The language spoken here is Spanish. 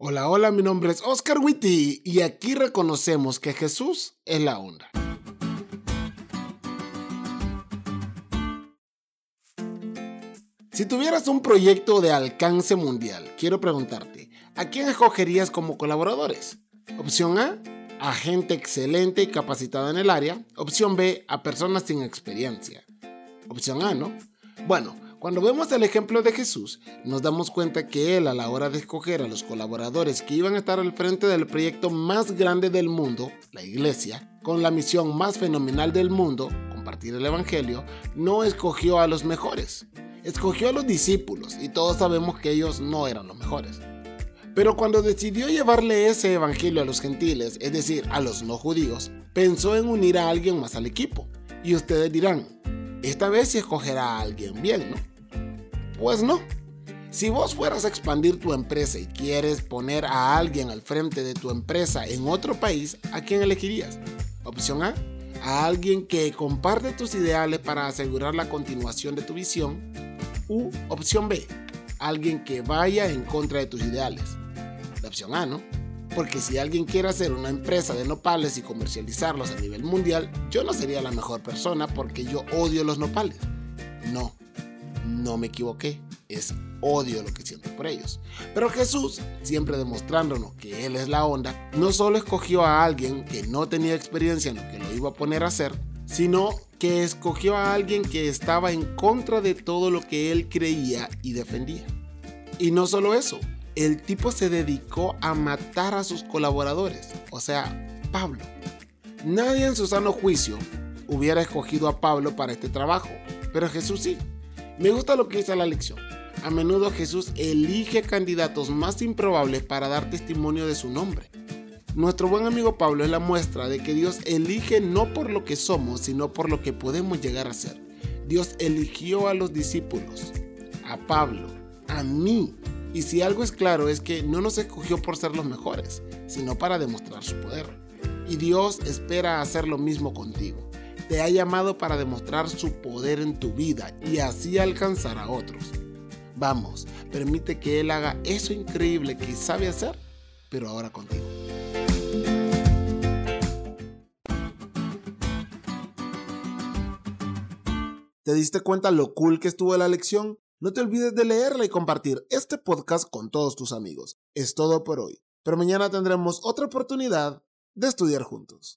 Hola, hola, mi nombre es Oscar Witty y aquí reconocemos que Jesús es la onda. Si tuvieras un proyecto de alcance mundial, quiero preguntarte, ¿a quién escogerías como colaboradores? Opción A, a gente excelente y capacitada en el área. Opción B, a personas sin experiencia. Opción A, ¿no? Bueno, cuando vemos el ejemplo de Jesús, nos damos cuenta que Él a la hora de escoger a los colaboradores que iban a estar al frente del proyecto más grande del mundo, la iglesia, con la misión más fenomenal del mundo, compartir el Evangelio, no escogió a los mejores, escogió a los discípulos y todos sabemos que ellos no eran los mejores. Pero cuando decidió llevarle ese Evangelio a los gentiles, es decir, a los no judíos, pensó en unir a alguien más al equipo. Y ustedes dirán, esta vez sí escogerá a alguien bien, ¿no? Pues no. Si vos fueras a expandir tu empresa y quieres poner a alguien al frente de tu empresa en otro país, ¿a quién elegirías? Opción A, a alguien que comparte tus ideales para asegurar la continuación de tu visión. U opción B, alguien que vaya en contra de tus ideales. La opción A, ¿no? Porque si alguien quiere hacer una empresa de nopales y comercializarlos a nivel mundial, yo no sería la mejor persona porque yo odio los nopales. No, no me equivoqué, es odio lo que siento por ellos. Pero Jesús, siempre demostrándonos que Él es la onda, no solo escogió a alguien que no tenía experiencia en lo que lo iba a poner a hacer, sino que escogió a alguien que estaba en contra de todo lo que Él creía y defendía. Y no solo eso, el tipo se dedicó a matar a sus colaboradores, o sea, Pablo. Nadie en su sano juicio hubiera escogido a Pablo para este trabajo, pero Jesús sí. Me gusta lo que dice la lección. A menudo Jesús elige candidatos más improbables para dar testimonio de su nombre. Nuestro buen amigo Pablo es la muestra de que Dios elige no por lo que somos, sino por lo que podemos llegar a ser. Dios eligió a los discípulos, a Pablo, a mí. Y si algo es claro es que no nos escogió por ser los mejores, sino para demostrar su poder. Y Dios espera hacer lo mismo contigo te ha llamado para demostrar su poder en tu vida y así alcanzar a otros. Vamos, permite que Él haga eso increíble que sabe hacer, pero ahora contigo. ¿Te diste cuenta lo cool que estuvo la lección? No te olvides de leerla y compartir este podcast con todos tus amigos. Es todo por hoy, pero mañana tendremos otra oportunidad de estudiar juntos.